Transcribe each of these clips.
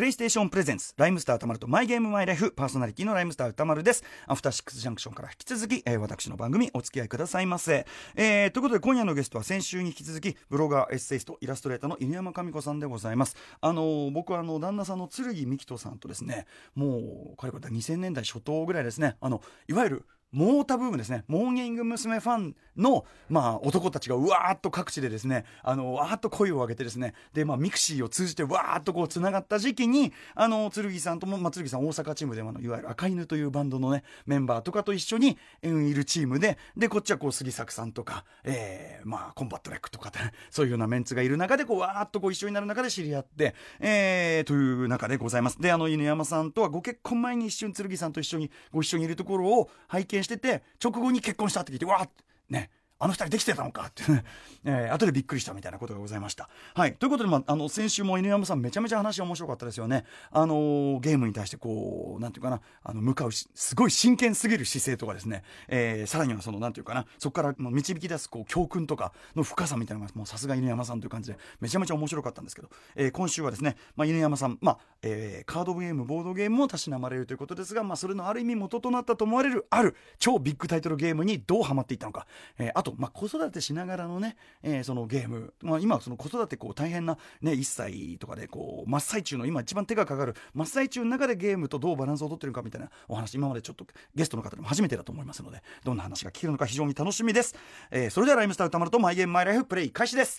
プレイステーションプレゼンツライムスター宇多丸とマイゲームマイライフパーソナリティのライムスター宇多丸です。アフターシックスジャンクションから引き続き、えー、私の番組お付き合いくださいませ、えー、ということで今夜のゲストは先週に引き続きブロガーエッセイストイラストレーターの犬山紙子さんでございます。あのー、僕はあの旦那さんの劔樹人さんとですねもうこれこれ2000年代初頭ぐらいですね。あのいわゆるモーヲタブームですね。モーニング娘。ファンの、まあ、男たちがうわーっと各地でですねあのわーっと声を上げてですね。で、まあ、ミクシーを通じてわーっとこうつながった時期にあの劔さんとも、まあ、劔さん大阪チームであのいわゆる赤犬というバンドのねメンバーとかと一緒に、うん、いるチームででこっちはこう杉作さんとか、えーまあ、コンバット REC とか そういうようなメンツがいる中でこうわーっとこう一緒になる中で知り合って、えー、という中でございます。であの犬山さんとはご結婚前に一瞬劔さんと一緒にご一緒にいるところを拝見してて直後に結婚したって聞いてわーってね。あの二人できてたのかっていうね、えー、後でびっくりしたみたいなことがございました。はい。ということで、まあ、あの、先週も犬山さんめちゃめちゃ話面白かったですよね。あのー、ゲームに対してこう、なんていうかな、あの、向かうし、すごい真剣すぎる姿勢とかですね、えー、さらにはその、なんていうかな、そこから導き出す、こう、教訓とかの深さみたいなのが、もうさすが犬山さんという感じで、めちゃめちゃ面白かったんですけど、えー、今週はですね、まあ、犬山さん、まあ、えー、カードゲーム、ボードゲームもたしなまれるということですが、まあ、それのある意味元となったと思われる、ある超ビッグタイトルゲームにどうハマっていったのか、えー、あと、まあ、子育てしながらのね、えー、そのゲーム、まあ、今その子育てこう大変な、ね、1歳とかでこう真っ最中の今一番手がかかる真っ最中の中でゲームとどうバランスを取ってるかみたいなお話今までちょっとゲストの方でも初めてだと思いますのでどんな話が聞けるのか非常に楽しみです、えー、それではライムスター歌丸とマイゲームマイライフプレイ開始です。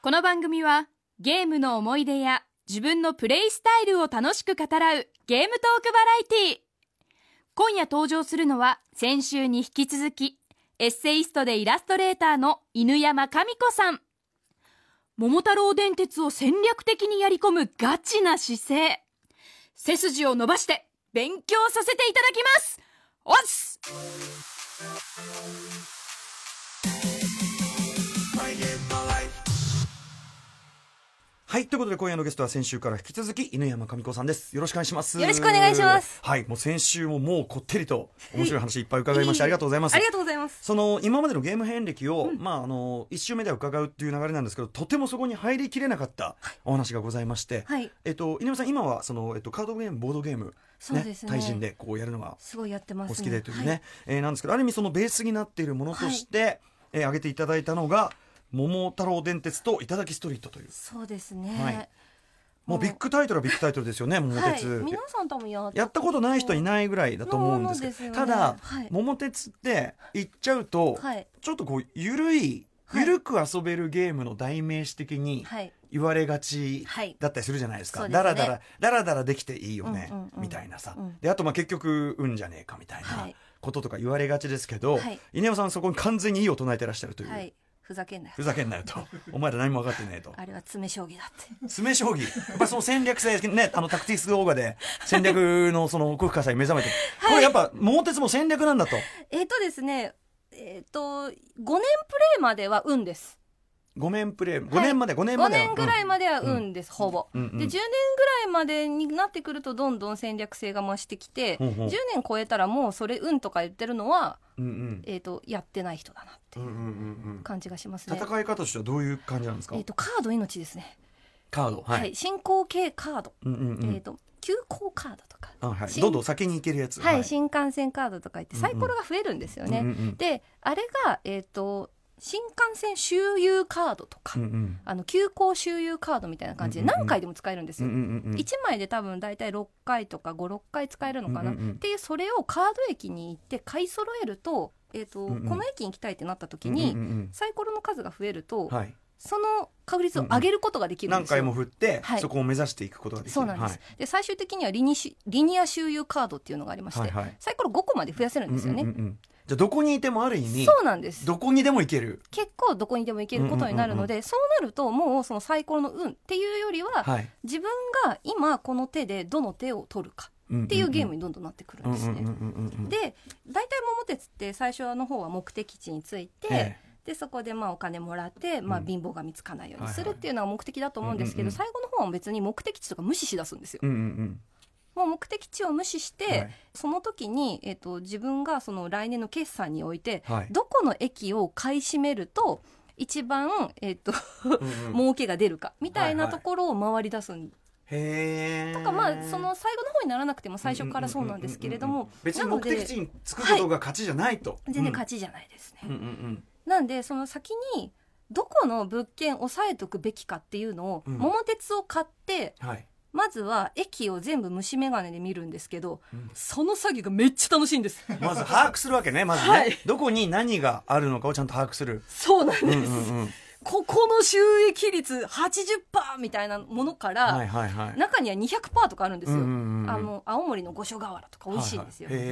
この番組はゲームの思い出や自分のプレイスタイルを楽しく語らうゲームトークバラエティ今夜登場するのは先週に引き続きエッセイストでイラストレーターの犬山神子さん。桃太郎電鉄を戦略的にやり込むガチな姿勢。背筋を伸ばして勉強させていただきます。おっす!はいということで今夜のゲストは先週から引き続き犬山神子さんです。よろしくお願いします。よろしくお願いします。はいもう先週ももうこってりと面白い話いっぱい伺いましてありがとうございます。ありがとうございます。その今までのゲーム遍歴を、うん、まああの一週目では伺うっていう流れなんですけどとてもそこに入りきれなかったお話がございまして、はい、えっと犬山さん今はそのえっとカードゲームボードゲームそうですね、対人でこうやるのがすごいやってます、お好きでというね、はい、えー、なんですけどある意味そのベースになっているものとして、はい、えー、挙げていただいたのが桃太郎電鉄と頂きストリートという。そうですね、はい。もうビッグタイトルはビッグタイトルですよね桃鉄、はい、皆さん多分ややったことない人いないぐらいだと思うんですけど、ね、ただ、はい、桃鉄って言っちゃうと、はい、ちょっとこう緩い緩く遊べるゲームの代名詞的に言われがちだったりするじゃないですか、はい、だらだらだらだらできていいよね、うんうんうん、みたいなさ、うん、であとまあ結局うんじゃねえかみたいなこととか言われがちですけど、はい、稲山さんそこに完全にいいを唱えてらっしゃるという。はいふざけんなよ。ふざけんなよと。お前ら何も分かってねえと。あれは詰将棋だって。詰将棋？やっぱその戦略性ねあのタクティス動画で戦略のその奥深さに目覚めて、はい、これやっぱ桃鉄も戦略なんだと。えっ、ー、とですねえっ、ー、と5年プレイまでは運です5年プレイ5年まで5年まで5年ぐらいまでは運です、ほぼ、で10年ぐらいまでになってくるとどんどん戦略性が増してきて、う10年超えたらもうそれ運とか言ってるのは、えー、とやってない人だなっていう感じがしますね、戦い方としてはどういう感じなんですか、えー、とカード命ですね。カードはい、進行形カード、えー、と急行カードとかあ、はい、どんどん先に行けるやつ、はい、新幹線カードとか言ってサイコロが増えるんですよね、であれがえっ、と新幹線周遊カードとか、うんうん、あの急行周遊カードみたいな感じで何回でも使えるんですよ、うんうんうん、1枚で多分大体6回とか56回使えるのかな、うんうんうん、っていうそれをカード駅に行って買い揃えると,、えーと、うんうん、この駅に行きたいってなった時に、うんうんうん、サイコロの数が増えると、はい、その確率を上げることができるんですよ、うんうん、何回も振って、はい、そこを目指していくことができる。そうなんです、はい、で最終的にはリニリニア周遊カードっていうのがありまして、はいはい、サイコロ5個まで増やせるんですよね、うんうんうんじゃどこにいてもある意味そうなんです。どこにでも行ける。結構どこにでも行けることになるので、うんうんうん。うん、そうなるともうそのサイコロの運っていうよりは、はい、自分が今この手でどの手を取るかっていうゲームにどんどんなってくるんですね。で大体桃鉄って最初の方は目的地について、ええ。でそこでまあお金もらって、まあ、貧乏が見つかないようにするっていうのが目的だと思うんですけど、最後の方は別に目的地とか無視しだすんですよ。うんうんうんもう目的地を無視して、はい。その時に、えっと自分がその来年の決算において、はい。どこの駅を買い占めると一番、えっとうんうん。儲けが出るかみたいはいはない。ところを回り出すん。へえ。とかまあその最後の方にならなくても最初からそうなんですけれども別に目的地に着くことが勝ちじゃないと、全然勝ちじゃないですね。うんうんうん。なんでその先にどこの物件押さえとくべきかっていうのを、うん。桃鉄を買ってうんはいまずは駅を全部虫眼鏡で見るんですけど、うん。その作業がめっちゃ楽しいんです。まず把握するわけねまずね、はい。どこに何があるのかをちゃんと把握する。そうなんです、うんうんうんここの収益率80%みたいなものから、はいはいはい。中には200%とかあるんですよ、うんうんうんあの青森の五所川原とか美味しいんですよ、はいはい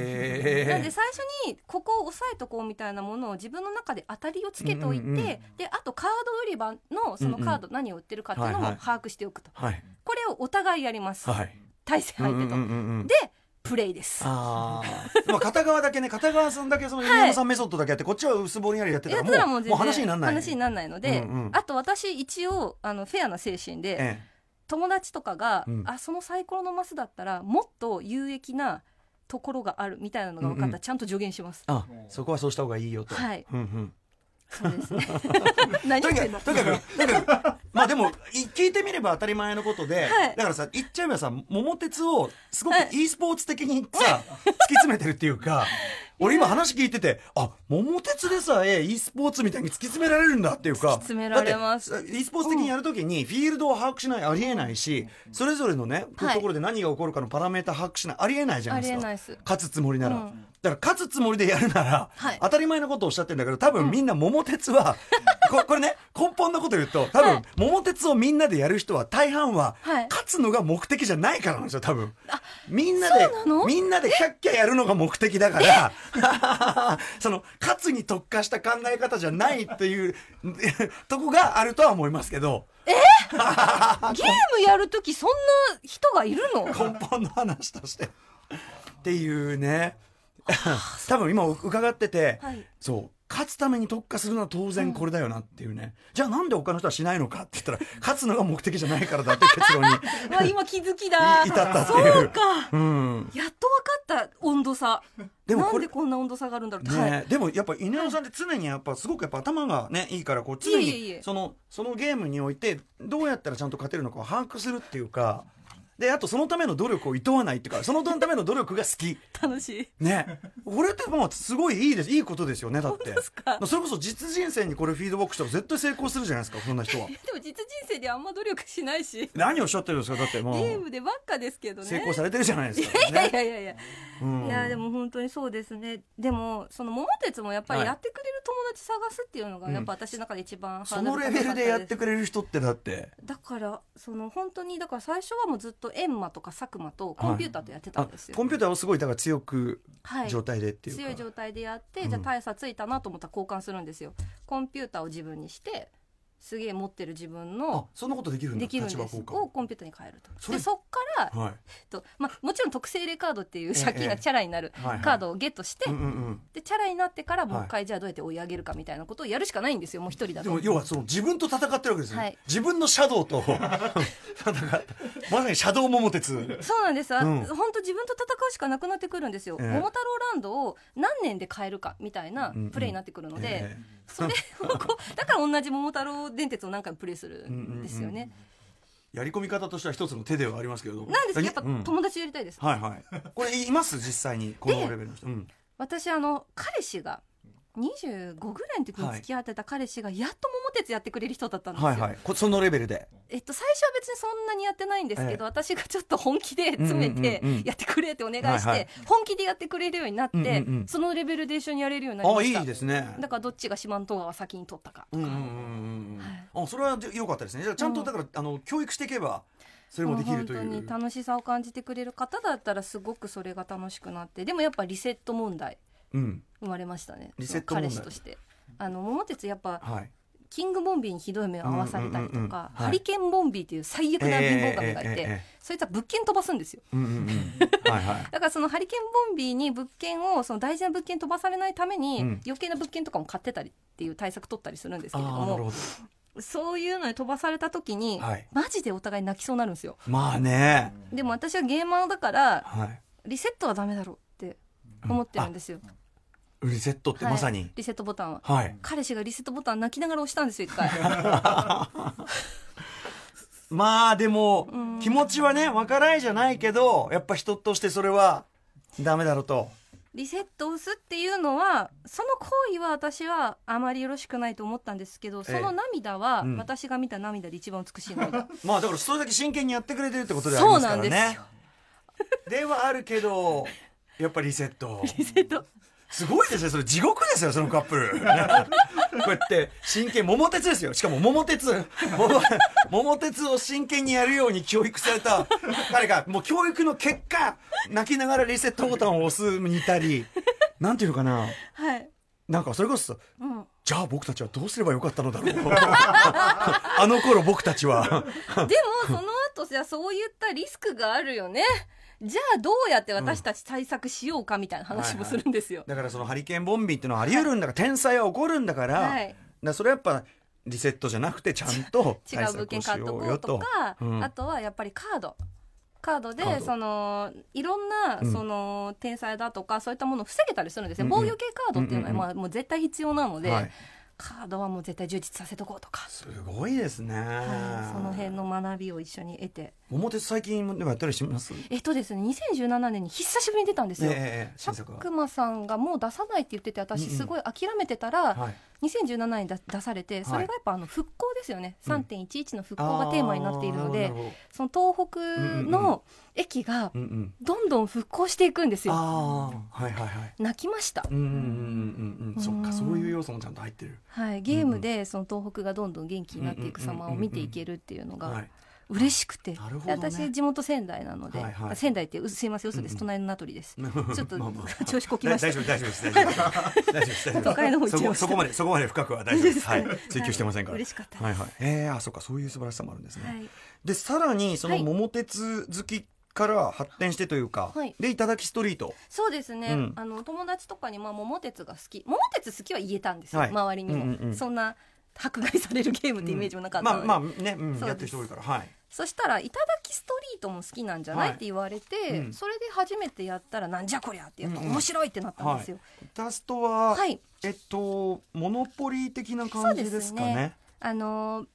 なんで最初にここを押さえとこうみたいなものを自分の中で当たりをつけておいて、うんうんうん。であとカード売り場のそのカード何を売ってるかっていうのはいはい。も把握しておくと、はい。これをお互いやります、はい。対戦相手と、うんうんうんうん。でプレイです。ああ。まあ片側だけね、片側さんだけその山さんメソッドだけやって、こっちは薄ぼんやりやってたやらもう、もう全然もう話にならない。話にならないので、うんうん。あと私一応あのフェアな精神で、え友達とかが、うん。あそのサイコロのマスだったらもっと有益なところがあるみたいなのが分かったら、うんうん。ちゃんと助言します。あ、そこはそうした方がいいよと。はい。うんうん。そうですね。何言ってんだとにかく、とにかく、まあでも、れば当たり前のことで、はい。だからさ、言っちゃえばさ、桃鉄を、すごくはい。e スポーツ的にさ、突き詰めてるっていうか、俺今話聞いてて、あ、桃鉄でさえ e スポーツみたいに突き詰められるんだっていうか、突き詰められます。e スポーツ的にやるときに、フィールドを把握しない、ありえないし、それぞれのね、はい。ところで何が起こるかのパラメータ把握しない、ありえないじゃなあいですか。勝つつもりなら、うんだから勝つつもりでやるなら、はい。当たり前のことをおっしゃってるんだけど多分みんな桃鉄は、ここれね根本のこと言うと多分、はい。桃鉄をみんなでやる人は大半は、はい。勝つのが目的じゃないからなんですよ多分。みんなでみんなでキャッキャやるのが目的だから その勝つに特化した考え方じゃないっていう とこがあるとは思いますけど。ゲームやるときそんな人がいるの？根本の話として。っていうね 多分今伺ってて、はい。そう勝つために特化するのは当然これだよなっていうね、じゃあなんで他の人はしないのかって言ったら勝つのが目的じゃないからだっていう結論に うわ今気づきだ。い至ったっていう。そうか。うん。やっと分かった温度差。なでもこれんでこんな温度差があるんだろうって、はい。ね、でもやっぱ稲尾さんって常にやっぱすごくやっぱ頭がねいいからこう常にそのそのゲームにおいてどうやったらちゃんと勝てるのかを把握するっていうかであとそのための努力を厭わないっていうかそのための努力が好き。楽しい。ね、これってもうすごいいいですいいことですよねだって。それこそ実人生にこれフィードバックしたら絶対成功するじゃないですかそんな人は。でも実人生であんま努力しないし。何をおっしゃってるんですかだってもう。ゲームでばっかですけどね。成功されてるじゃないですか、いやいねやいやいや、うん。いやでも本当にそうですね。でもその桃鉄もやっぱりはい。やってくれる友達探すっていうのがうん。やっぱ私の中で一番ハそードのレベルでやってくくれる人ってだって。だからその本当にだから最初はもうずっとエンマとか佐久間とコンピューターとやってたあんですよ、コンピューターをすごいだから強くはい状態でっていうか、強い状態でやって、うん。じゃあ大差ついたなと思ったら交換するんですよ。コンピューターを自分にしてすげえ持ってる自分あのそんなことできるんだ。できるんです。をコンピューターに変えると。それ。でそっから、はい。とまあ、もちろん特性例カードっていう借ええ金がチャラになるカードをゲットして、でチャラになってからもう一回じゃあどうやって追い上げるかみたいなことをやるしかないんですよもう一人だと。でも要はその自分と戦ってるわけですよ、はい。自分のシャドウと。戦ってまさにシャドウ桃鉄。そうなんです、本当自分と戦うしかなくなってくるんですよ、ええ。桃太郎ランドを何年で変えるかみたいなプレイになってくるので、え。それをこうだから同じ桃太郎電鉄を何回もプレイするんですよね、えやり込み方としては一つの手ではありますけれどなんですけどやっぱうん。友達とやりたいです、はいはい。これいます？実際に。このレベルの人、うん。私あの彼氏が25ぐらいの時に付き合ってた彼氏がやっと桃鉄やってくれる人だったんですよ、はいはい。こそのレベルで。えっと、最初は別にそんなにやってないんですけど、ええ私がちょっと本気で詰めてうんうんうんうん。やってくれってお願いして、はいはい。本気でやってくれるようになって、うんうんうん。そのレベルで一緒にやれるようになりまあした。いいですね。だからどっちが四万十川先に取ったかとか、うんうんうんあそれは良かったですね。じゃあちゃんとだから、あの教育していけばそれもできるといもう本当うに楽しさを感じてくれる方だったらすごくそれが楽しくなってでもやっぱリセット問題。うん生まれましたね。リセット問題。彼氏として。あの桃鉄やっぱはい。キングボンビーにひどい目を合わされたりとか、うんうんうんうん。はい。ハリケーンボンビーっていう最悪な貧乏神がいて、ええええええそいつは物件飛ばすんですよ。うんうんうん はいはい。だからそのハリケーンボンビーに物件をその大事な物件飛ばされないためにうん。余計な物件とかも買ってたりっていう対策取ったりするんですけれども、そういうのに飛ばされた時に、はい。マジでお互い泣きそうになるんですよ。まあね、でも私はゲーマーだからはい、リセットはダメだろう思ってるんですよ、リセットってはい。まさに。リセットボタンははい、彼氏がリセットボタン泣きながら押したんですよ一回。まあでもうん。気持ちはねわからないじゃないけどやっぱ人としてそれはダメだろうと。リセットを押すっていうのはその行為は私はあまりよろしくないと思ったんですけどその涙はうん。私が見た涙で一番美しい涙、まあだからそれだけ真剣にやってくれてるってことでありますからね。そうなんですよ。ではあるけどやっぱリセット。リセット。すごいですね。それ地獄ですよそのカップル。こうやって真剣桃鉄ですよ。しかも桃鉄。桃桃鉄を真剣にやるように教育された。彼がもう教育の結果泣きながらリセットボタンを押すにいたりなんていうのかな。はい、なんかそれこそうん、じゃあ僕たちはどうすればよかったのだろう。あの頃僕たちは。でもその後じゃあそういったリスクがあるよねじゃあどうやって私たち対策しようかみたいな話もするんですよ、だからそのハリケーンボンビーっていうのはあり得るんだから、天才は起こるんだから,、はい。だからそれはやっぱリセットじゃなくてちゃんと 違う物件買っとこうとか、うん。あとはやっぱりカード。カードでそのいろんな、うん。その天才だとかそういったものを防げたりするんですよ、防御系カードっていうのは、まあ、もう絶対必要なので、はいカードはもう絶対充実させとこうとか、すごいですね、はい、その辺の学びを一緒に得て。桃鉄最近でもやったりします？えっとですね2017年に久しぶりに出たんですよ、ええ新作は。佐久間さんがもう出さないって言ってて私うんうん。すごい諦めてたら、はい2017年に出出されてそれがやっぱあの復興ですよね、うん。3.11の復興がテーマになっているので、あーなほその東北の駅がどうんうん。どん復興していくんですよ、ああはいはいはい。泣きました、うんうんうんうんうん。そっかそういう要素もちゃんと入ってる。はい、ゲームでその東北がどんどん元気になっていく様を見ていけるっていうのがはい嬉しくて、ね。で私地元仙台なので、はいはい。仙台ってうすいません嘘です、うんうん。隣の名取です。ちちょっと調子こきました大丈夫大丈夫です。大丈夫。です都会の方行っそこまでそこまで深くは大丈夫。ですはい。追求してませんから。嬉しかった。はいはい。ええあそうか。そういう素晴らしさもあるんですね、はい。でさらにそのはい。桃鉄好きから発展してというか、はい。でいただきストリート。そうですね、うん。あの友達とかにまあ桃鉄が好き。桃鉄好きは言えたんですよ、はい。周りにも、うんうんうん。そんな迫害されるゲームってイメージもなかったので、まあまあね、うん、やってる人多いから。はいそしたら「いただきストリートも好きなんじゃない?」はい。って言われて、うん。それで初めてやったら「なんじゃこりゃ」ってやっぱうんうん面白いってなったんですよ。タストは、はい、えっとモノポリー的な感じでですすかね？ね。あのー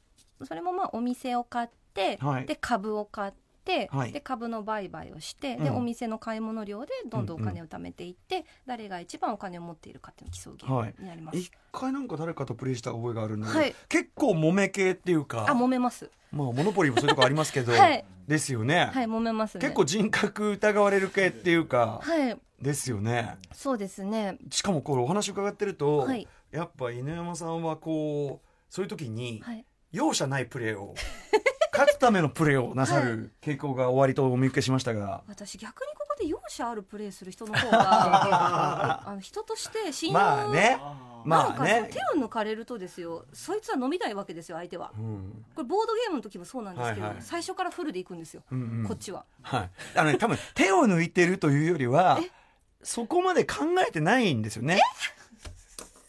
それもまあお店を買って、はい。で株を買って、はい。で株の売買をして、でうん。お店の買い物量でどんどんお金を貯めていって、誰が一番お金を持っているかっていう競うゲームになります。一回なんか誰かとプレイした覚えがあるんだけど、はい。結構揉め系っていうか。あ揉めます。まあモノポリーもそういうとこありますけど、はい。ですよね、はい揉めますね。結構人格疑われる系っていうか、はい。ですよね。そうですね。しかもこれお話伺ってると、はい。やっぱ犬山さんはこうそういう時にはい。容赦ないプレーを勝つためのプレーをなさる傾向が終わりとお見受けしましたが、私逆にここで容赦あるプレーする人の方が あの人として信用まあね。まあね。手を抜かれるとですよ。そいつは飲みたいわけですよ相手は。うん。これボードゲームの時もそうなんですけど、はいはい。最初からフルでいくんですよ、うんうん。こっちは。はい、あのね多分手を抜いてるというよりはえ？そこまで考えてないんですよね。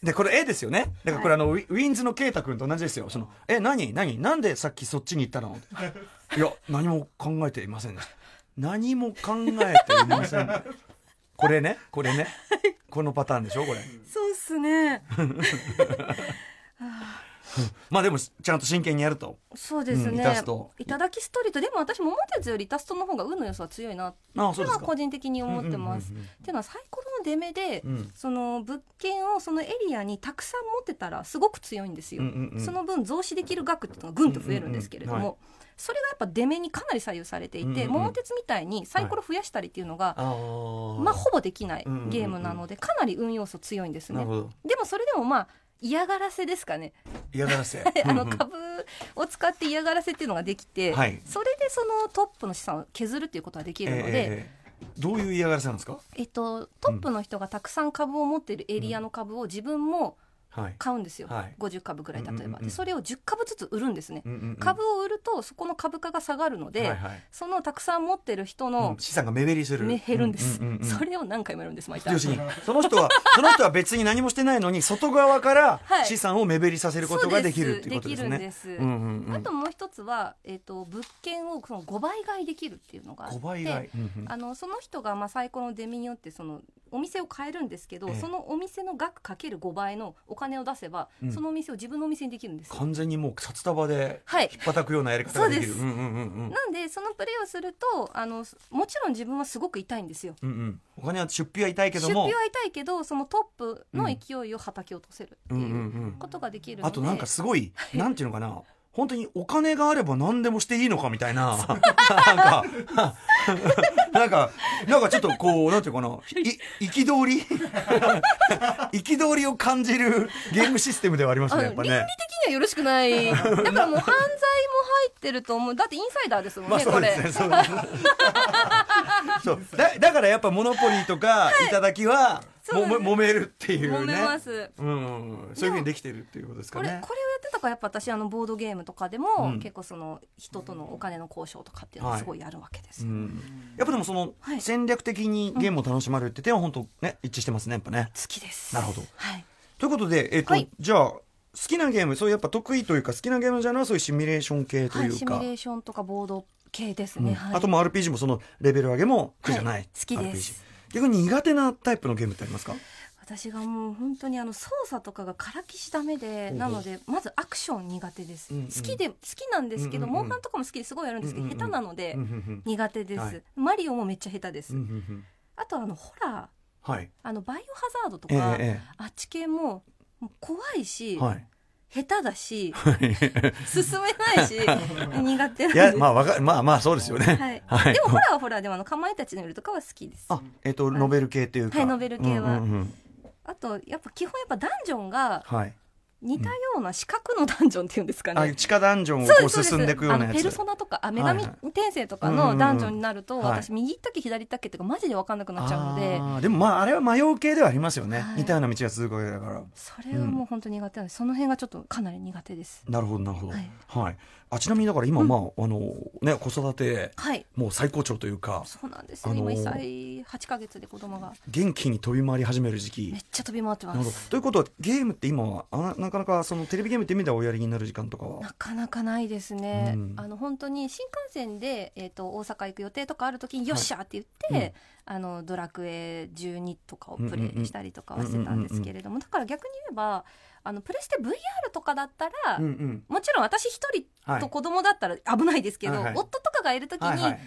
でこれ絵ですよね。だからこれあの、ウィウィンズの圭太君と同じですよ。そのえ何何なんでさっきそっちに行ったの？いや何も考えていませんでした。何も考えていません。これね？これね？このパターンでしょ？これ。そうっすね。まあでもちゃんと真剣にやると。そうですうんイね、タストいただきストリートでも私桃鉄よりイタストの方が運の要素は強いなっていうのは個人的に思ってます、うんうんうんうんっていうのはサイコ出目で、うん。その物件をそのエリアにたくさん持ってたらすごく強いんですよ、うんうんうん。その分増資できる額っていうのがぐんと増えるんですけれども、うんうんうんはそれがやっぱ出目にかなり左右されていて、うんうんうん。桃鉄みたいにサイコロ増やしたりっていうのが、あー。まあほぼできないゲームなのでかなり運要素強いんですね。でもそれでもまあ嫌がらせですかね。嫌がらせ。あの株を使って嫌がらせっていうのができて、はい。それでそのトップの資産を削るっていうことができるので、えーどういう嫌がらせなんですか？えっと、トップの人がたくさん株を持っているエリアの株を自分も買うんですよ、はい。50株ぐらい例えば、うんうんうんでそれを10株ずつ売るんですね、うんうんうん株を売るとそこの株価が下がるので、はいはい。そのたくさん持ってる人うのん。資産が目減りする。目減るんです、うううんうん。それを何回もやるんです毎回。要するにその人はその人は別に何もしてないのに外側からはい。資産を目減りさせることができるっていうことですね。できるんです。うんうんうん。あともう一つは、えー、と物件をその5倍買いできるっていうのがあって5倍買い。うんうん。あのその人がまあサイコロの出目によってそのお店を変えるんですけど、ええ。そのお店の額かける5倍のお金を出せば、うん。そのお店を自分のお店にできるんですよ。完全にもう札束ではい。引っ叩くようなやり方ができる。そうんうんうんうんなんでそのプレーをするとあのもちろん自分はすごく痛いんですよ。うんうん。お金は出費は痛いけ出ども。費は痛いけどそのトップの勢いをはたき落とせるってうんうんいううん。ことができるので、あとなんかすごい。なんていうのかな本当にお金があれば何でもしていいのかみたいな。なんか なんかなんかちょっとこうなんていうかな。い憤り？憤りを感じるゲームシステムではありますあねやっぱね。の倫理。的にはよろしくない。だからもう犯罪も入ってると思う。だってインサイダーですもんね、まあそうですね。そうだだからやっぱモノポリーとかい。ただきはもそも揉めるっていうね。揉めます。うんそういうふうにできてるっていうことですかこれこれをやね。ってたからやっぱ私あのボードゲームとかでも、うん。結構その人とのお金の交渉とかっていうのをすごいやるわけですよ、うん。やっぱでもそのはい。戦略的にゲームを楽しまれるって点は本当ね一致してますねやっぱね。好きです。なるほど。はい。ということでえっとはい。じゃあ好きなゲームそういうやっぱ得意というか好きなゲームジャンルはそういうシミュレーション系とはいい、シミうかュレーションとかボード系ですね、うん。はい、あとも RPG もそのレベル上げも苦じゃない、はい。好きです逆に苦手なタイプのゲームってありますか？私がもう本当にあの操作とかがからきしダメでなのでまずアクション苦手です、うんうん。好きで好きなんですけど、モンハンとかも好きですごいやるんですけど、下手なので苦手です、はい。マリオもめっちゃ下手です、うんうんうん。あとあのホラー。はい。あのバイオハザードとええか、え。あっち系も怖いし、えはい下手だし進めないし 苦手いやまあわかまあまあそうですよね。はい。でもホラーはホラーでもあのかまいたちの夜とかは好きです。あえっとノベル系っていうか。はいノベル系は。あとやっぱ基本やっぱダンジョンがはい似たような四角のダンジョンっていうんですかね、あ地下ダンジョンをこう進んでいくようなやつ。ペルソナとかあ女はい神転生とかのダンジョンになると、はい。私右行ったっけ左行ったっけとかマジで分かんなくなっちゃうので。でもまああれは迷う系ではありますよね、はい。似たような道が続くわけだから。それはもう本当に苦手なんです、その辺がちょっとかなり苦手です。なるほどなるほど。はい。はい、あちなみにだから今、まああのね子育てはい。もう最高潮というかそうなんですよ、あのー今1歳8ヶ月で子供が。元気に飛び回り始める時期。めっちゃ飛び回ってます。ということはゲームって今はあななかなかそのテレビゲームって意味ではおやりになる時間とかは？なかなかないですね、うん。あの本当に新幹線で、えー、と大阪行く予定とかある時によっしゃって言って、あのドラクエ12とかをプレイしたりとかはしてたんですけれども、だから逆に言えばあのプレステ VR とかだったら、うんうんもちろん私一はい人と子供だったら危ないですけど、夫とかがいる時に、はいはい。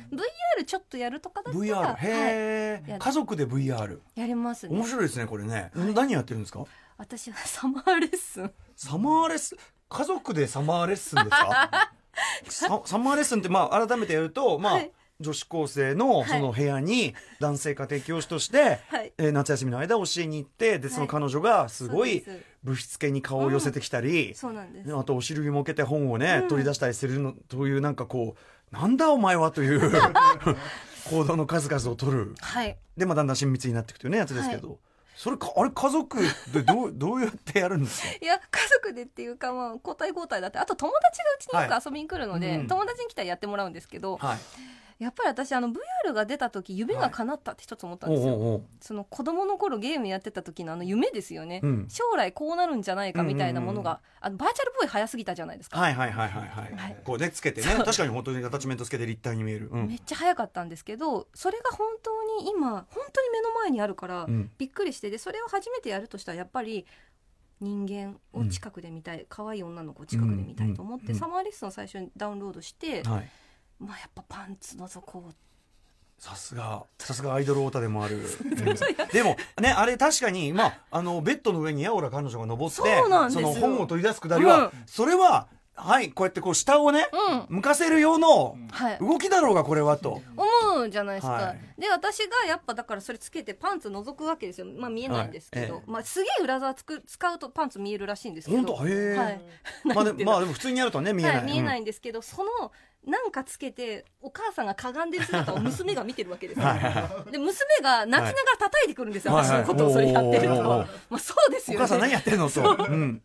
VR ちょっとやるとかだったら VR はいへえ、や家族で VR やりますね。面白いですねこれね、はい。何やってるんですか？私はサマーレッスン。サマーレッス？ン家族でサマーレッスンですか？ササマーレッスンってまあ改めてやるとまあ、はい女子高生のはい。その部屋に男性家庭教師として、はい。えー夏休みの間教えに行ってでその彼女がすごいぶしつけに顔を寄せてきたり、そうなんです。あとお尻向けて本をね、うん。取り出したりするのというなんかこうなんだお前はという 行動の数々を取る。はい。でまあだんだん親密になっていくというねやつですけど、それかあれ家族でどうどうやってやるんですか？いや家族でっていうかまあ交代交代だってあと友達がうちによはく遊びに来るので、うん。友達に来たらやってもらうんですけど、はいやっぱり私あの VR が出た時夢が叶ったって一つ思ったんですよ、おうおうおう。その子供の頃ゲームやってた時のあの夢ですよね、うん。将来こうなるんじゃないかみたいなものが、あのバーチャルボーイ早すぎたじゃないですか、はいはいはいはいはい、はい。こうねつけてね確かに本当にアタッチメントつけて立体に見える、うん。めっちゃ早かったんですけどそれが本当に今本当に目の前にあるから、うん。びっくりしてでそれを初めてやるとしたらやっぱり人間を近くで見たい、可愛い女の子を近くで見たいと思って、うんうん。サマーレッスンを最初にダウンロードして、はいまあやっぱパンツの底を。さすがさすがアイドルオタでもある。でもねあれ確かにまああのベッドの上にヤオラ彼女が登ってそうなんですよ。の本を取り出すくだりは、うん。それははいこうやってこう下をね、うん。向かせる用のはい。動きだろうがこれはと、思うじゃないですか、はい。で私がやっぱだからそれつけてパンツ覗くわけですよ。まあ見えないんですけど、はい。えまあ、すげえ裏側つく使うとパンツ見えるらしいんですけど。本当？へえ、はい。まあでも普通にやるとね見えない、はい、見えないうんんですけど、そのなんかつけてお母さんがかがんでる姿を娘が見てるわけですよ、はいで娘が泣きながら叩いてくるんですよ、はい私のことをそれやってると、はいはいまあ、そうですよね。お母さん何やってんのと、う。ん、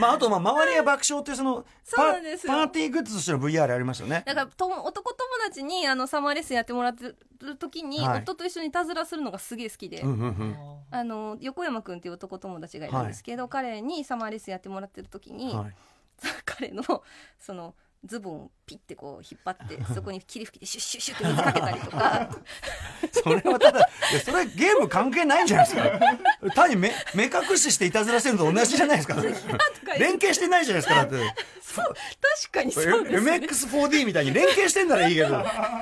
まああとまあ周りは爆笑っていうそのパパーティーグッズとしての VR ありましたよね。だからと男友達にあのサマーレッスンやってもらってる時に、はい。夫と一緒にいたずらするのがすげえ好きで、うんうんうん。あの横山君っていう男友達がいるんですけど、彼にサマーレッスンやってもらってる時に、はい。彼のそのズボンをピッてこう引っ張って そこに霧吹きでシュッシュッシュッって水かけたりとか。それはただいやそれはゲーム関係ないんじゃないですか。単に目目隠ししていたずらせるのと同じじゃないですか。連携してないじゃないですかだって。確かにそうですね。MX4D みたいに連携してんならいいけど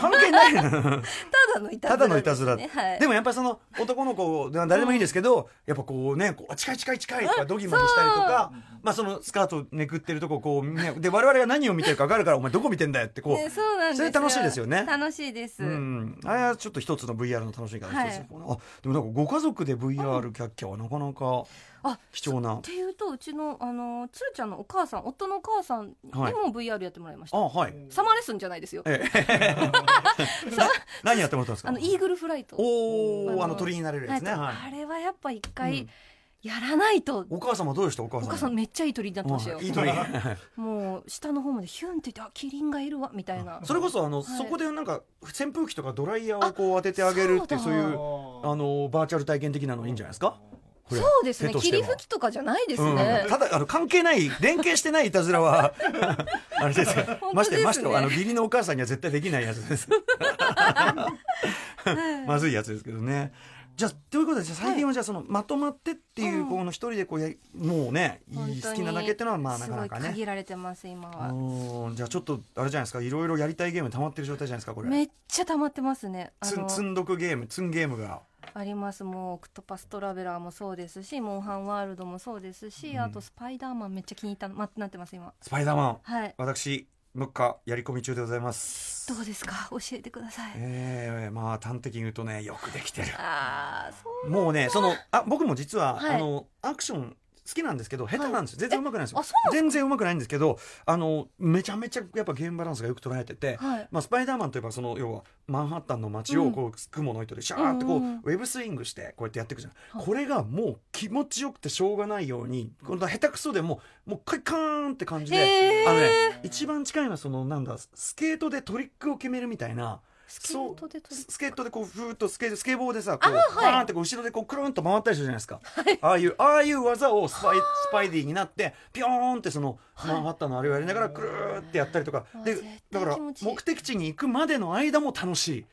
関係ないのただのいたずらただのいたずら、はい。でもやっぱりその男の子誰でもいいですけど、やっぱこうねこう近い近い近いとかドギマギしたりとかまあそのスカートめくってるとここう、ね、で我々が何を見てるか分かるからお前どこ見てんだよってこう、ねそうなんですよ。それ楽しいですよね。楽しいです、うん、あれはちょっと一つの VR の楽しみ方です、あでもなんかご家族で VR キャッキャはなかなかあ貴重な、っていうとうちのあのつるちゃんのお母さん夫のお母さんにはい。も VR やってもらいました、あはい。サマーレッスンじゃないですよ。ええ。な何やってもらったんですか？あのイーグルフライト。おおああのの鳥になれるやつね、はいはい、あれはやっぱ一回うんやらないと、お母様どうでした？お母お様母さんめっちゃいい鳥になってましたよ、はいいい鳥 もう下の方までヒュンって言ってあキリンがいるわみたいな。それこそあの、はい。そこでなんか扇風機とかドライヤーをこう当ててあげるってそういうああのバーチャル体験的なのいいんじゃないですか？そうですね。霧吹きとかじゃないですうん。ね、ただあの関係ない連携してないいたずらは。あれです。よましてましてあの義理のお母さんには絶対できないやつです。まずいやつですけどねじゃあということでじゃあ最近はじゃあそのまとまってっていううん。この一人でこうやもうね好きなだけっていうのはまあなかなかね。限られてます今は。うん。じゃあちょっとあれじゃないですか？いろいろやりたいゲーム溜まってる状態じゃないですかこれ。めっちゃ溜まってますね。つん積んどくゲーム積んゲームが。あります。もうオクトパストラベラーもそうですしモンハンワールドもそうですし、うん。あとスパイダーマンめっちゃ気に入ったまなってます今。スパイダーマン。はい。私もっかやり込み中でございます。どうですか？教えてください。えー、まあ端的に言うとねよくできてる。ああそうもうねそのあ僕も実は、はい。あのアクション好きなんですけど下手なんですよ、全然うまくないんですよ。全然うまくないんですけどあのめちゃめちゃやっぱゲームバランスがよく捉えてて、はい。まあ、スパイダーマンといえばその要はマンハッタンの街をこう雲の糸でシャーってこう、うんうんうん。ウェブスイングしてこうやってやっていくじゃん、はいこれがもう気持ちよくてしょうがないようにこの下手くそでももうカイカーンって感じで、あのね一番近いのはそのなんだスケートでトリックを決めるみたいなスケートで撮るススケートでこうふーっとスケスケボーでさこう、はい。バーンってこう後ろでこうくるんと回ったりするじゃないですか、ああいうああいう技をスパイ スパイディになってピョーンってその、マンハッタンのあれをやりながらくるーってやったりとか。でだから目的地に行くまでの間も楽しい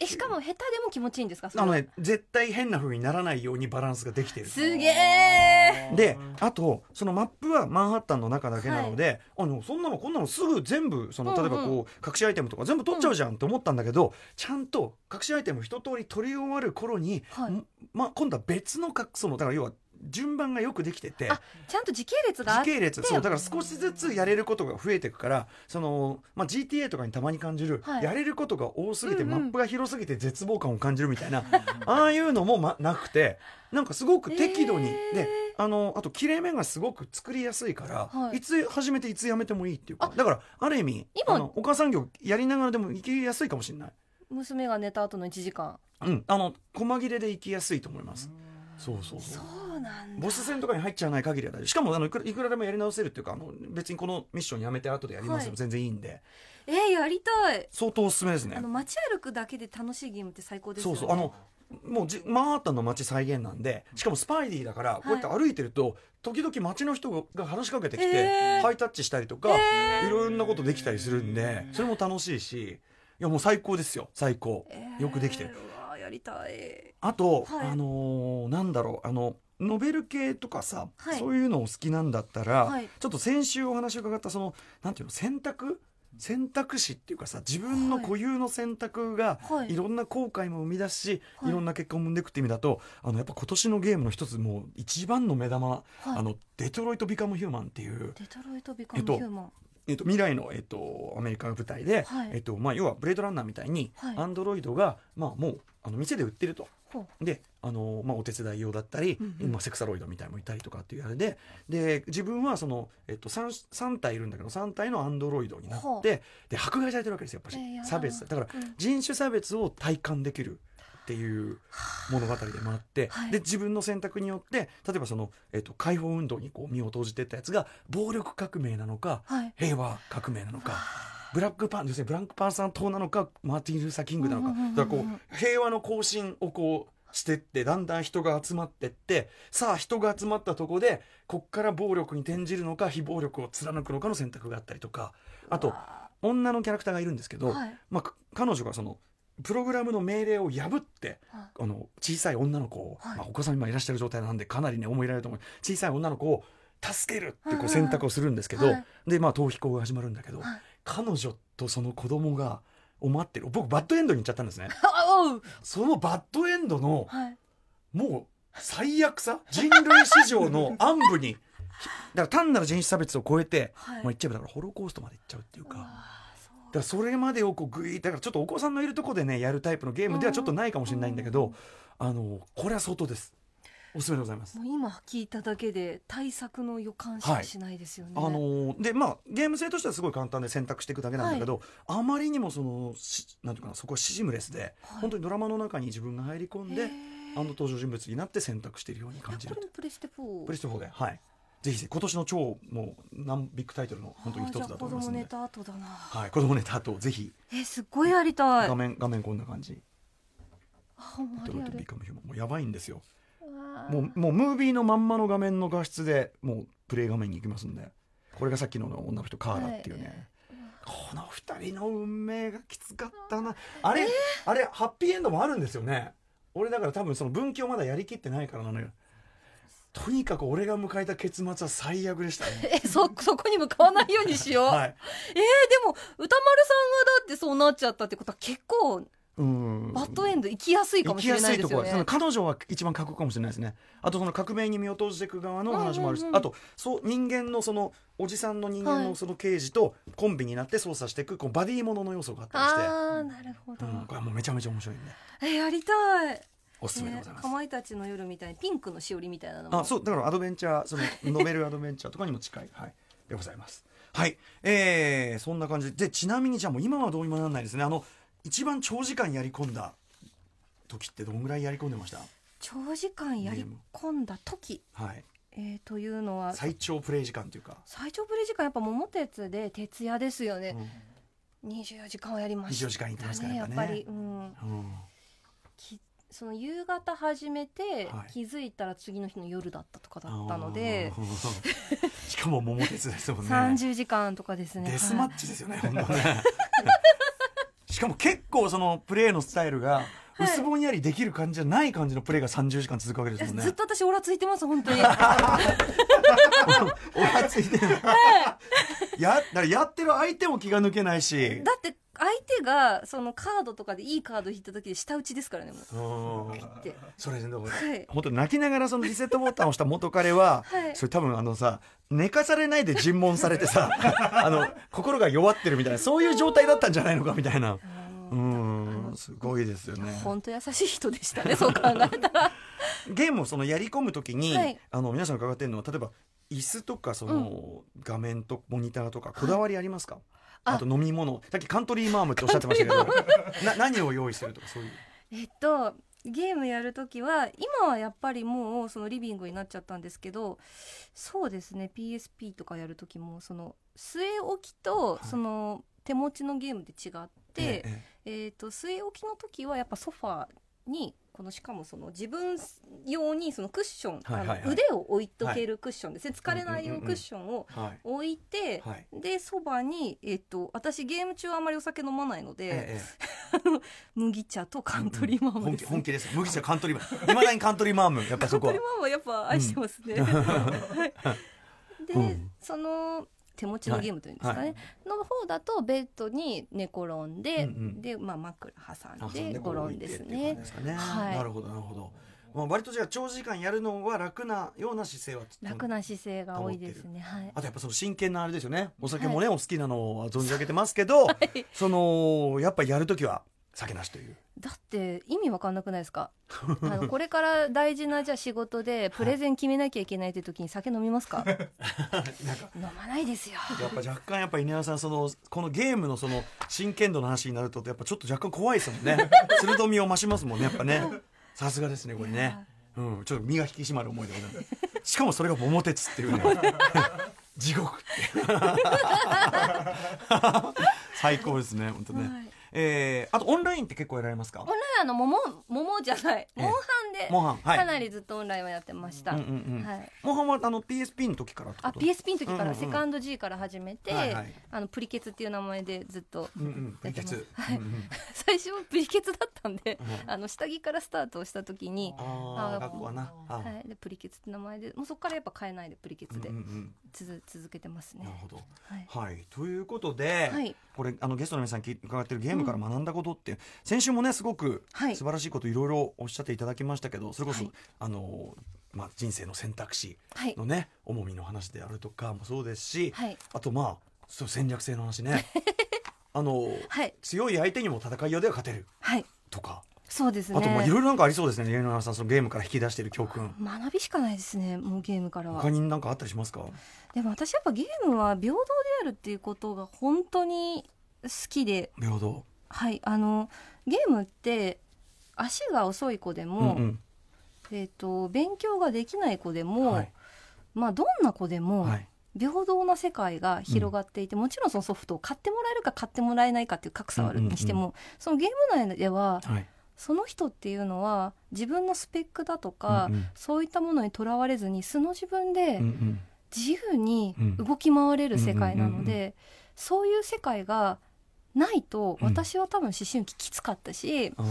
えしかも下手でも気持ちいいんですか？あのね絶対変な風にならないようにバランスができてる。すげえであとそのマップはマンハッタンの中だけなので、あのそんなのこんなのすぐ全部その例えばうんこう隠しアイテムとか全部取っちゃうじゃんって思ったんだけど、ちゃんと隠しアイテム一通り取り終わる頃に、はい。んまあ、今度は別のかその。だから要は順番がよくできててあちゃんと時系列があって。時系列そうだから少しずつやれることが増えていくからその、まあ、GTA とかにたまに感じる、はい。やれることが多すぎて、うんうん。マップが広すぎて絶望感を感じるみたいな ああいうのも、ま、なくてなんかすごく適度に、へーであのあと切れ目がすごく作りやすいから、はい。い、つ始めていつやめてもいいっていうかだからある意味今あのお母さん業やりながらでも行きやすいかもしれない、娘が寝た後の1時間。うん、あの細切れで行きやすいと思います。そうそうそう。そうなんだ。ボス戦とかに入っちゃわない限りは大丈夫。しかもあのいくらいくらでもやり直せるっていうかあの別にこのミッションやめて後でやりますよ、はい。全然いいんで。えー、やりたい。相当おすすめですね。あの街歩くだけで楽しいゲームって最高ですよね。そうそう。あのもうじマンハッタンの街再現なんでしかもスパイディだからこうやって歩いてると、時々街の人が話しかけてきて、ハイタッチしたりとか、いろんなことできたりするんでそれも楽しいしいやもう最高ですよ。最高、えー。よくできてるやりたい。あと、はい。あのーなんだろうあのノベル系とかさ、はい。そういうのを好きなんだったら、はい。ちょっと先週お話を伺ったそのなんていうの選択？選択肢っていうかさ自分の固有の選択がはい。いろんな後悔も生み出すし、はい。い、ろんな結果を生んでいくって意味だとあのやっぱ今年のゲームの一つもう一番の目玉、はい。あのデトロイト・ビカム・ヒューマンっていう、デトロイト・ビカム・ヒューマン、えっと、未来の、えっと、アメリカが舞台で、はい。えっとまあ、要はブレードランナーみたいにはい。アンドロイドが、まあ、もうあの店で売ってると。ほであの、まあ、お手伝い用だったり、うんうん。まあ、セクサロイドみたいのもいたりとかっていうあれでで自分はその、えっと、3, 3体いるんだけど3体のアンドロイドになってで迫害されてるわけですよやっぱし、えーや。だ差別。だからうん。人種差別を体感できるっていう物語でもあって、はい。で自分の選択によって例えばその、えっと、解放運動にこう身を投じていったやつが暴力革命なのか、はい。平和革命なのか。ブラックパン要するにブラックパンサー党なのかマーティン・ルーサー・キングなのかだからこう平和の行進をこうしてってだんだん人が集まってってさあ人が集まったとこでこっから暴力に転じるのか非暴力を貫くのかの選択があったりとかあと女のキャラクターがいるんですけど、はい。まあ、か彼女がそのプログラムの命令を破ってはあの小さい女の子を、はい。まあ、お子さん今いらっしゃる状態なんでかなりね思い入れると思う小さい女の子を助けるってこう選択をするんですけど、はい。でまあ逃避行が始まるんだけど、はい。彼女とその子供がを待ってる。僕バッドエンドに行っちゃったんですね。そのバッドエンドのはい。もう最悪さ人類史上の暗部に だから単なる人種差別を超えて、はい。まあ、言っちゃえばだからホロコーストまで行っちゃうっていうか。だそれまでをこうグイーだからちょっとお子さんのいるとこでねやるタイプのゲームではちょっとないかもしれないんだけど、あのこれは相当です。おすすめでございます。もう今聞いただけで対策の予感しかしないですよね、あのでまあゲーム性としてはすごい簡単で選択していくだけなんだけど、あまりにもそのしなんていうかなそこはシームレスで、はい。本当にドラマの中に自分が入り込んであの登場人物になって選択しているように感じるプレステ4プレステ4ではいぜひ今年の超もう何ビッグタイトルの本当に一つだと思いますので。子供ネタ後だな。はい子供ネタ後ぜひ。えすっごいやりたい。画面画面こんな感じ。あもうデトロイト・ビリもうやばいんですよ。もうもうムービーのまんまの画面の画質でもうプレイ画面に行きますんで。これがさっきの女の人カーラっていうね、この二人の運命がきつかったな。あれ、あれハッピーエンドもあるんですよね。俺だから多分その分岐をまだやりきってないからなのよとにかく俺が迎えた結末は最悪でしたね。えそそこに向かわないようにしよう、はい。えー、でも歌丸さんがだってそうなっちゃったってことは結構うん。バッドエンド行きやすいかもしれないですよね。行きやすいところ彼女は一番過酷かもしれないですね。あとその革命に身を投じていく側の話もある。し、うんうんうん。あとそう人間のそのおじさんの人間はい。のその刑事とコンビになって捜査していくこうバディものの要素があったりして。ああなるほど、うん、これはもうめちゃめちゃ面白いんでえやりたいおすすめでございます、かまいたちの夜みたいにピンクのしおりみたいなのも。あそうだからアドベンチャーそのノベルアドベンチャーとかにも近い、はい、でございます。はい。えー、そんな感じ。ででちなみにじゃあもう今はどうにもならないですね。あの一番長時間やり込んだ時ってどんぐらいやり込んでました？長時間やり込んだ時、はい。えー、というのは。最長プレイ時間というか、最長プレイ時間やっぱ桃鉄で徹夜ですよね、うん。24時間はやりました。24時間いってますからね。やっぱりうん。うん。きその夕方始めて、はい。気づいたら次の日の夜だったとかだったので、あー。しかも桃鉄ですもんね。30時間とかですね。デスマッチですよね、本当ね。しかも結構そのプレーのスタイルがい。薄ぼんやりできる感じじゃない感じのプレーが30時間続くわけですもんね。ずっと私オラついてます本当に。おらついてる。やだからやってる相手も気が抜けないし。だって相手がそのカードとかでいいカード引いた時で舌打ちですからねもう。それでだからはい。本当に泣きながらそのリセットボタンを押した元彼は、はい。それ多分あのさ寝かされないで尋問されてさ あの心が弱ってるみたいなそういう状態だったんじゃないのかみたいな。うんすごいですよね。本当優しい人でしたねそう考えたら。ゲームをそのやり込むときに、はい。あの皆さん伺ってるのは例えば椅子とかその、画面とモニターとかこだわりありますか、ああ。と飲み物。さっきカントリーマームっておっしゃってましたけど。な何を用意するとかそういう。えっとゲームやるときは今はやっぱりもうそのリビングになっちゃったんですけどそうですね PSP とかやるときもその据え置きとはい。その手持ちのゲームで違って、ええ。えー、と据え置きの時はやっぱソファーにこのしかもその自分用にそのクッション、はいはいはい。腕を置いとけるクッションですね、疲れないようにクッションをはい。置いて、はい。でそばに、えっと私ゲーム中はあまりお酒飲まないので、え 麦茶とカントリーマーム本気です、本気です。よ麦茶カントリーマーム。いまだにカントリーマーム。やっぱそこは。カントリーマームはやっぱ愛してますね、はい。で、うん。その手持ちのゲームというんですかね、はい。の方だとベッドに寝転んで、うんうん。で、まあ、枕挟んでゴロンですねじですかね。はい。なるほどなるほど、まあ、割とじゃあ長時間やるのは楽なような姿勢は楽な姿勢が多いですね。はい。あとやっぱその真剣なあれですよね。お酒もね、お好きなのは存じ上げてますけど、そのやっぱやるときは酒なしというだって意味わかんなくないですか？あのこれから大事なじゃあ仕事でプレゼン決めなきゃいけないって時に酒飲みますか？飲まないですよ。やっぱ若干やっぱ稲山さんそのこのゲームのその真剣度の話になるとやっぱちょっと若干怖いですもんね。鋭みを増しますもんねやっぱね。さすがですねこれね。うんちょっと身が引き締まる思いでございます。しかもそれが桃鉄っていうね。地獄って最高ですね本当ね、はいえーあとオンラインって結構やられますか？オンラインあの桃桃じゃない。ええ。モンハンでモンハンはい。かなりずっとオンラインはやってました、うんうんうんはい。モンハンはあの PSP の時からあ PSP の時かうんうんうん。らセカンド G から始めて、はいはい。あのプリケツっていう名前でずっとうんうんやってます。熱はいうんうん。最初はプリケツだったんで、うんあの下着からスタートをした時に、あああ学校はな。あはい、でプリケツって名前でもうそこからやっぱ変えないでプリケツでうんうん続けてますね。なる、ほど。はい。はい、ということで、はい。これあのゲストの皆さん聞い伺ってるゲームから学んだことって、先週もねすごくはい。素晴らしいこといろいろおっしゃっていただきましたけどそれこそ、はいあのまあ、人生の選択肢はい。のね重みの話であるとかもそうですし、はい。あとまあそう戦略性の話ね。あのはい。強い相手にも戦いようでは勝てるはい。とか、そうですね。あとまあいろいろなんかありそうですね。家野さんそのゲームから引き出している教訓。学びしかないですねもうゲームからは。他に何かあったりしますか？でも私やっぱゲームは平等であるっていうことが本当に好きで。平等はいあのゲームって足が遅い子でも、うんうん。えー、と勉強ができない子でも、はい。まあどんな子でもはい。平等な世界が広がっていて、もちろんそのソフトを買ってもらえるか買ってもらえないかっていう格差はあるにしても、うんそのゲーム内でははい。その人っていうのは自分のスペックだとか、うんうん。そういったものにとらわれずに素の自分でうんうん。自由にうん。動き回れる世界なので、うんうん。そういう世界がないとうん。私は多分思春期きつかったし、あー。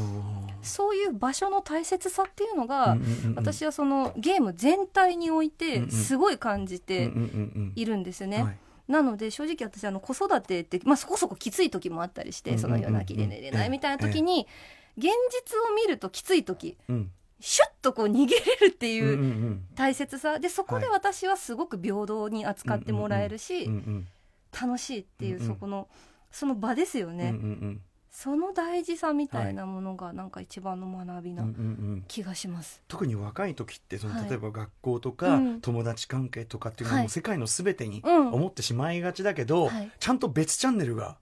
そういう場所の大切さっていうのが、うんうんうんうん。私はそのゲーム全体においてうんうん。すごい感じてうんうんうんいるんですよね。なので正直私あの子育てって、まあ、そこそこきつい時もあったりして、うんうんうんうん。その夜泣きで寝れないみたいな時に、現実を見るときつい時うん。シュッとこう逃げれるってうんうんういうん。大切さ。でそこではい。私はすごく平等に扱ってもらえるし、うんうん。楽しいっていう、うんうん。そこのその場ですよね、うんうんうん。その大事さみたいなものがなんか一番の学びうんうなんうん。気がします。特に若い時ってそのはい。例えば学校とかうん。友達関係とかっていうのははい。もう世界の全てにうん。思ってしまいがちだけどはい。ちゃんと別チャンネルが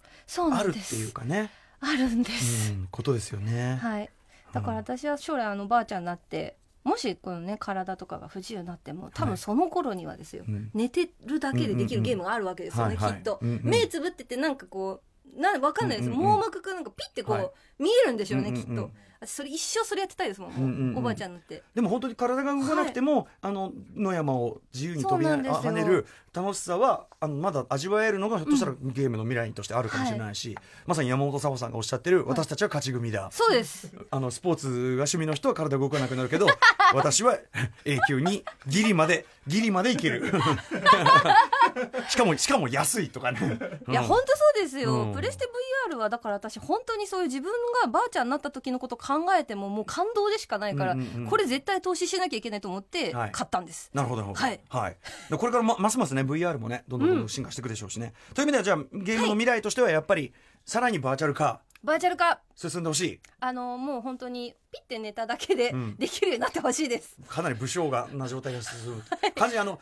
あるっていうす。かね。あるんです。うんことですよね。はい。だから私は将来あのばあちゃんになってもしこのね体とかが不自由になっても多はい。分その頃にはですよ、うん。寝てるだけでできるゲームがあるわけですよね、きっと、目つぶっててなんかこうなわかんないです、うんうんうん網膜くんなんかピッてこう、はい。見えるんでしょうね、うんうんうん。きっと。私それ一生それやってたいですもん。もう、うんうん。うんおばあちゃんになって。でも本当に体が動かなくても、あの野山を自由に飛び跳ねる楽しさはあのまだ味わえるのがひょっとしたらゲームの未来としてあるかもしれないし、まさに山本沙帆さんがおっしゃってる、私たちは勝ち組だ。そうです。あのスポーツが趣味の人は体動かなくなるけど 私は永久にギリまでギリまでいける。しかもしかも安いとかね。いやうん。本当そうですよ、うん。プレステ VR はだから私本当にそういう自分がばあちゃんになった時のこと考えてももう感動でしかないから、うんうんうん。これ絶対投資しなきゃいけないと思ってはい。買ったんです、なるほど。なるほどはい。でこれからまますますね VR もねどんどんどんどん進化していくでしょうしね、という意味ではじゃあゲームの未来としてはやっぱりさらにバーチャル化バーチャル化。進んでほしい。あのもう本当にピッて寝ただけでうん。できるようになってほしいです、かなり武将がな状態が進む。感じあの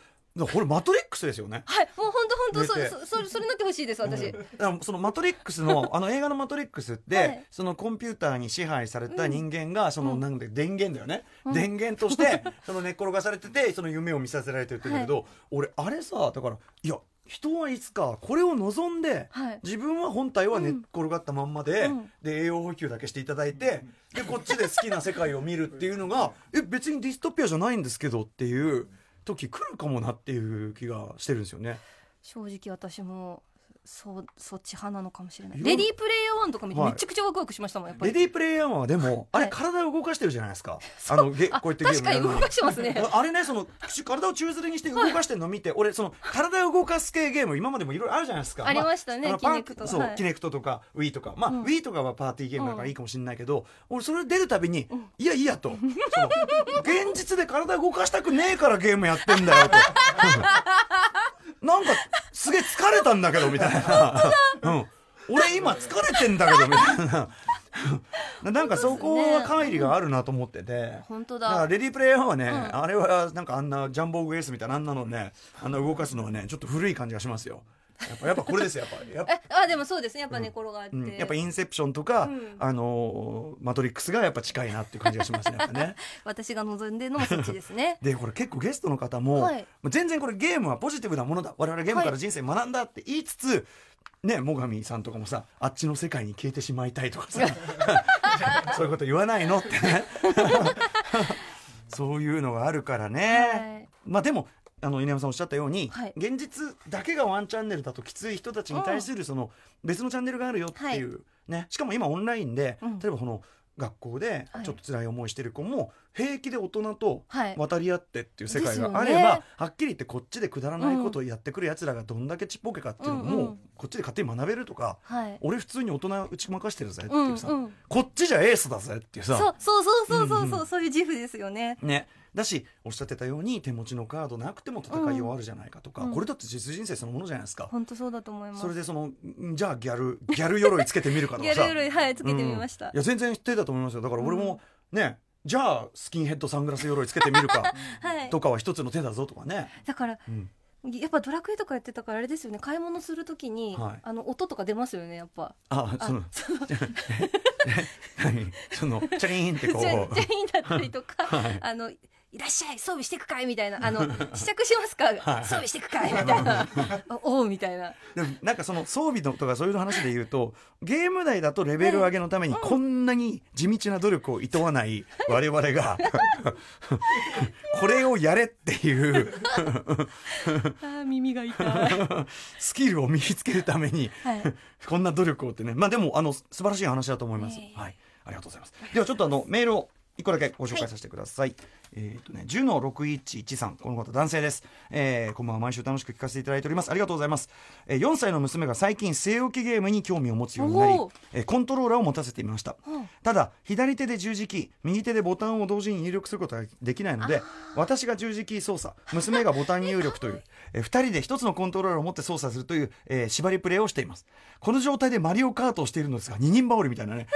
これマトリックスですよね。はい。もう本当本当寝て。そそそれそれになってほしいです私、だからそのマトリックスのあの映画のマトリックスって、はい。そのコンピューターに支配された人間が、そのうん。なんで電源だよね、うん。電源として その寝っ転がされててその夢を見させられてるって言うんだけど、俺あれさだからいや人はいつかこれを望んで、はい。自分は本体は寝っ転がったまんまで、うん。で栄養補給だけしていただいてでこっちで好きな世界を見るっていうのがえ別にディストピアじゃないんですけどっていう時来るかもなっていう気がしてるんですよね。正直私もそうそっち派なのかもしれない。レディープレイヤー1とか見てはい。めちゃくちゃワクワクしましたもんやっぱり。レディープレイヤー1はでもあれはい体を動かしてるじゃないですか。あのゲあこうやってゲーム確かに動かしてますね。あれねその体を宙づりにして動かしてるのを見て俺その体を動かす系ゲーム今までもいろいろあるじゃないですか。ありましたねあのキネクトそう、はい。キネクトとか Wii とか。まあ、うん。Wii とかはパーティーゲームだかうん。らいいかもしれないけど、俺それ出るたびに、いやいやと。現実で体動かしたくねえからゲームやってんだよと。なんかすげえ疲れたんだけどみたいな、うん、俺今疲れてんだけどみたいな。なんかそこは乖離があるなと思ってて。本当だ。からだレディープレイヤーはね、ん。あれはなんかあんなジャンボーグエースみたいなあんなのねあんな動かすのはねちょっと古い感じがしますよやっぱ やっぱこれですよやっぱ。やっぱ。えあでもそうですね。やっぱ寝転がって、うん、やっぱインセプションとか、うん。あのーマトリックスがやっぱ近いなっていう感じがしますねね。私が望んでるのもそっちですね。でこれ結構ゲストの方も、はい。全然これゲームはポジティブなものだ。我々ゲームから人生学んだって言いつつ、ね最上さんとかもさあっちの世界に消えてしまいたいとかさ。そういうこと言わないのってね。そういうのがあるからね、まあでもあの稲山さんおっしゃったように、はい。現実だけがワンチャンネルだときつい人たちに対するその別のチャンネルがあるよっていう、ね、しかも今オンラインで、うん。例えばこの学校ではい。ちょっと辛い思いしてる子も平気で大人とはい。渡り合ってっていう世界があれば、はっきり言ってこっちでくだらないことをやってくるやつらがどんだけちっぽけかっていうのも、うんうん。こっちで勝手に学べるとか、はい。俺普通に大人打ち負かしてるぜってういうんさ、うん。こっちじゃエースだぜっていうさ。そうそうそうそうそうそう、うそういう自負ですよね。ね、だしおっしゃってたように手持ちのカードなくても戦い終わるじゃないかとか、うん。これだって実人生そのものじゃないですか、本当そうだと思います。それでそのんじゃあギャルギャル鎧つけてみるかとギかさ。ャル鎧はいつけてみました、うん。いや全然手だと思いますよ。だから俺もね、じゃあスキンヘッドサングラス鎧つけてみるか。はい。とかは一つの手だぞとかね、だからうん。やっぱドラクエとかやってたからあれですよね。買い物するときに、はい。あの音とか出ますよねやっぱ。あその何？その チャリーンってこじゃじゃういいんだったりとか、はい。あのいらっしゃい装備してくかいみたいなあの試着しますか、はい装備してくかいみたいな。あおうみたいな。でもなんかその装備のとかそういう話で言うとゲーム内だとレベル上げのためにこんなに地道な努力をいとわない我々がこれをやれっていう あー耳が痛い、スキルを身につけるためにはい、こんな努力をってね。まあでもあの素晴らしい話だと思います、ええ。はい。ありがとうございます。ではちょっとあのメールを一個だけご紹介させてください。えっ、とね、10の6113、この方男性です。えー、こんばんは、毎週楽しく聞かせていただいております。ありがとうございます。えー、4歳の娘が最近、据え置きゲームに興味を持つようになりえーコントローラーを持たせてみました。うんただ、左手で十字キー、右手でボタンを同時に入力することができないので、私が十字キー操作、娘がボタン入力という、えー、2人で1つのコントローラーを持って操作するという、えー縛りプレイをしています。この状態でマリオカートをしているのですが、二人羽織みたいなね。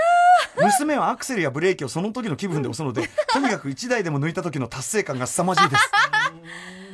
娘はアクセルやブレーキをその時の気分で押すので、とにかく1台でも抜いた時の達成感が凄まじいです。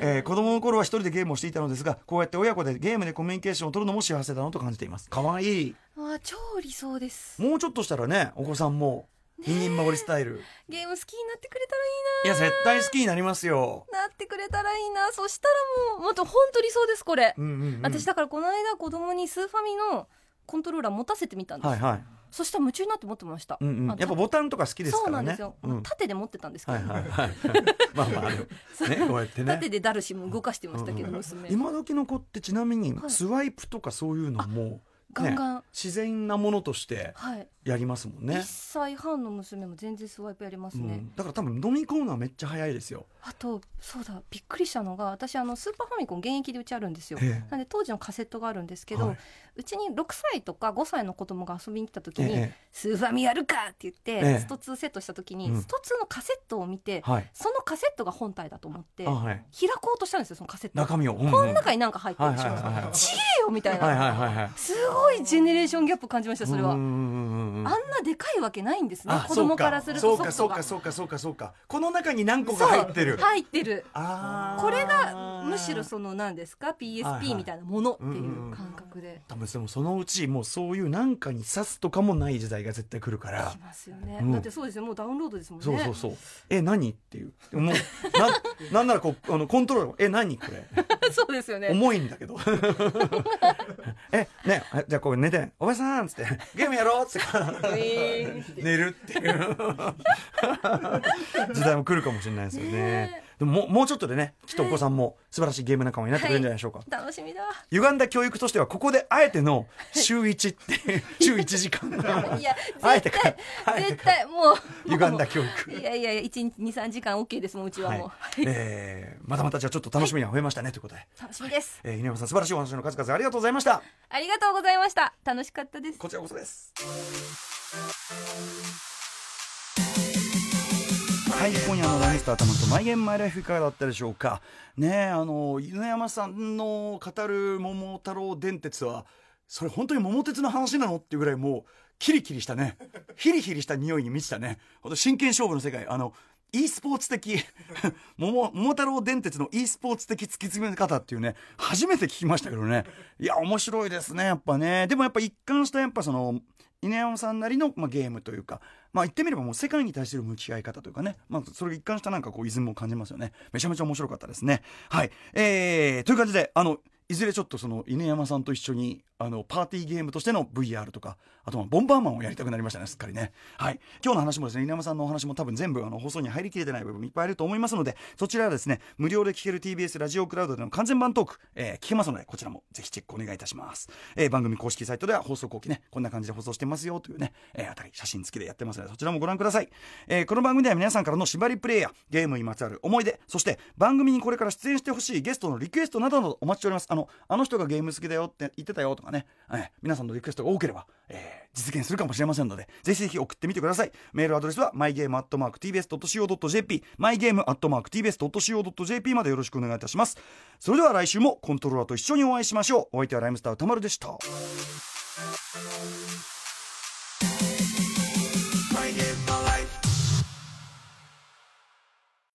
えー子供の頃は一人でゲームをしていたのですがこうやって親子でゲームでコミュニケーションを取るのも幸せだなと感じています。かわい。いあー超理想です。もうちょっとしたらねお子さんも二人羽織スタイル。ゲーム好きになってくれたらいいな。いや絶対好きになりますよ。なってくれたらいいな。そしたらもうもっと本当理想ですこれ、うんうん、うん、私だからこの間子供にスーファミのコントローラー持たせてみたんです、はいはいそしたら夢中になって持ってました、うんうん。あやっぱボタンとか好きですそうからね。なんですよ、うん。縦で持ってたんですけど、はいはいはい。まあまあね こうやってね。縦でダルシム動かしてましたけど、娘。今時の子ってちなみにはい。スワイプとかそういうのも、ガンガン。ね、自然なものとしてはい、やりますもんね。1、歳半の娘も全然スワイプやりますね、うん、だから多分飲み込むのはめっちゃ早いですよ。あとそうだびっくりしたのが私あのスーパーファミコン現役でうちあるんですよ。ええ。なんで当時のカセットがあるんですけど、はい。うちに6歳とか5歳の子供が遊びに来た時に「ええ。スーファミやるか!」って言って、ええ。スト2セットした時に、うん。スト2のカセットを見て、はい。そのカセットが本体だと思ってあはい。開こうとしたんですよそのカセット。中身を、うんうん。この中になんか入ってるでしちげえよみたいな、はいはいはいはい。すごいジェネレーションギャップ感じましたそれは、うんうんうんうんあんなでかいわけないんですね。あ子供からするとそうか。そうかそうかそうかそうかこの中に何個か入ってる。入ってる。あー。これがむしろその何ですか？PSP みたいなものっていう感覚で。多分でもそのうちもうそういう何かに刺すとかもない時代が絶対来るから。きますよね、うん。だってそうですよ。もうダウンロードですもんね。そうそうそう。え何？っていう。もうな なんならこうあのコントローラー。え何これ？そうですよね。重いんだけど。えねえじゃあこう寝て「おばさん」っつって「ゲームやろう」っつって。えー 寝るっていう。時代も来るかもしれないですよねねでももうもうちょっとでねきっとお子さんも素晴らしいゲーム仲間になってくれるんじゃないでしょうか、楽しみだ。歪んだ教育としてはここであえての 週1っていう 週1時間。いや あえて絶対あえて絶対もう。歪んだ教育。いやいやいや1日23時間 OK ですもんうちははい。もう、えーまたまたじゃあちょっと楽しみが増えましたねということで、楽しみです。えー、稲山さん素晴らしいお話の数々ありがとうございました。ありがとうございました。楽しかったです。こちらこそですはい今夜の「ライムスターたまとマイゲームマイライフ」いかがだったでしょうか？ねえあの犬山さんの語る桃太郎電鉄はそれ本当に桃鉄の話なの？っていうぐらいもうキリキリしたね。ヒリヒリした匂いに満ちたね。本当真剣勝負の世界。あの e スポーツ的 桃桃太郎電鉄の e スポーツ的突き詰め方っていうね初めて聞きましたけどね。いや面白いですねやっぱね。でもやっぱ一貫したやっぱその稲山さんなりの、まあ、ゲームというか、まあ、言ってみればもう世界に対する向き合い方というかね、まあ、それが一貫したなんかこうイズムを感じますよね。めちゃめちゃ面白かったですね。はい。えー、という感じであのいずれちょっとその犬山さんと一緒にあのパーティーゲームとしての VR とかあとはボンバーマンをやりたくなりましたねすっかりね。はい。今日の話もですね犬山さんのお話も多分全部あの放送に入りきれてない部分いっぱいあると思いますのでそちらはですね無料で聞ける TBS ラジオクラウドでの完全版トーク、えー聞けますのでこちらもぜひチェックお願いいたします、えー番組公式サイトでは放送後期ねこんな感じで放送してますよというね、えーあたり写真付きでやってますのでそちらもご覧ください、えーこの番組では皆さんからの縛りプレイやゲームにまつわる思い出そして番組にこれから出演してほしいゲストのリクエストなどなどお待ちしております。あのあの人がゲーム好きだよって言ってたよとかねね、えー皆さんのリクエストが多ければ、えー実現するかもしれませんのでぜひぜひ送ってみてください。メールアドレスは mygame.tbs.co.jp mygame.tbs.co.jp までよろしくお願いいたします。それでは来週もコントローラーと一緒にお会いしましょう。お相手はライムスター歌丸でした。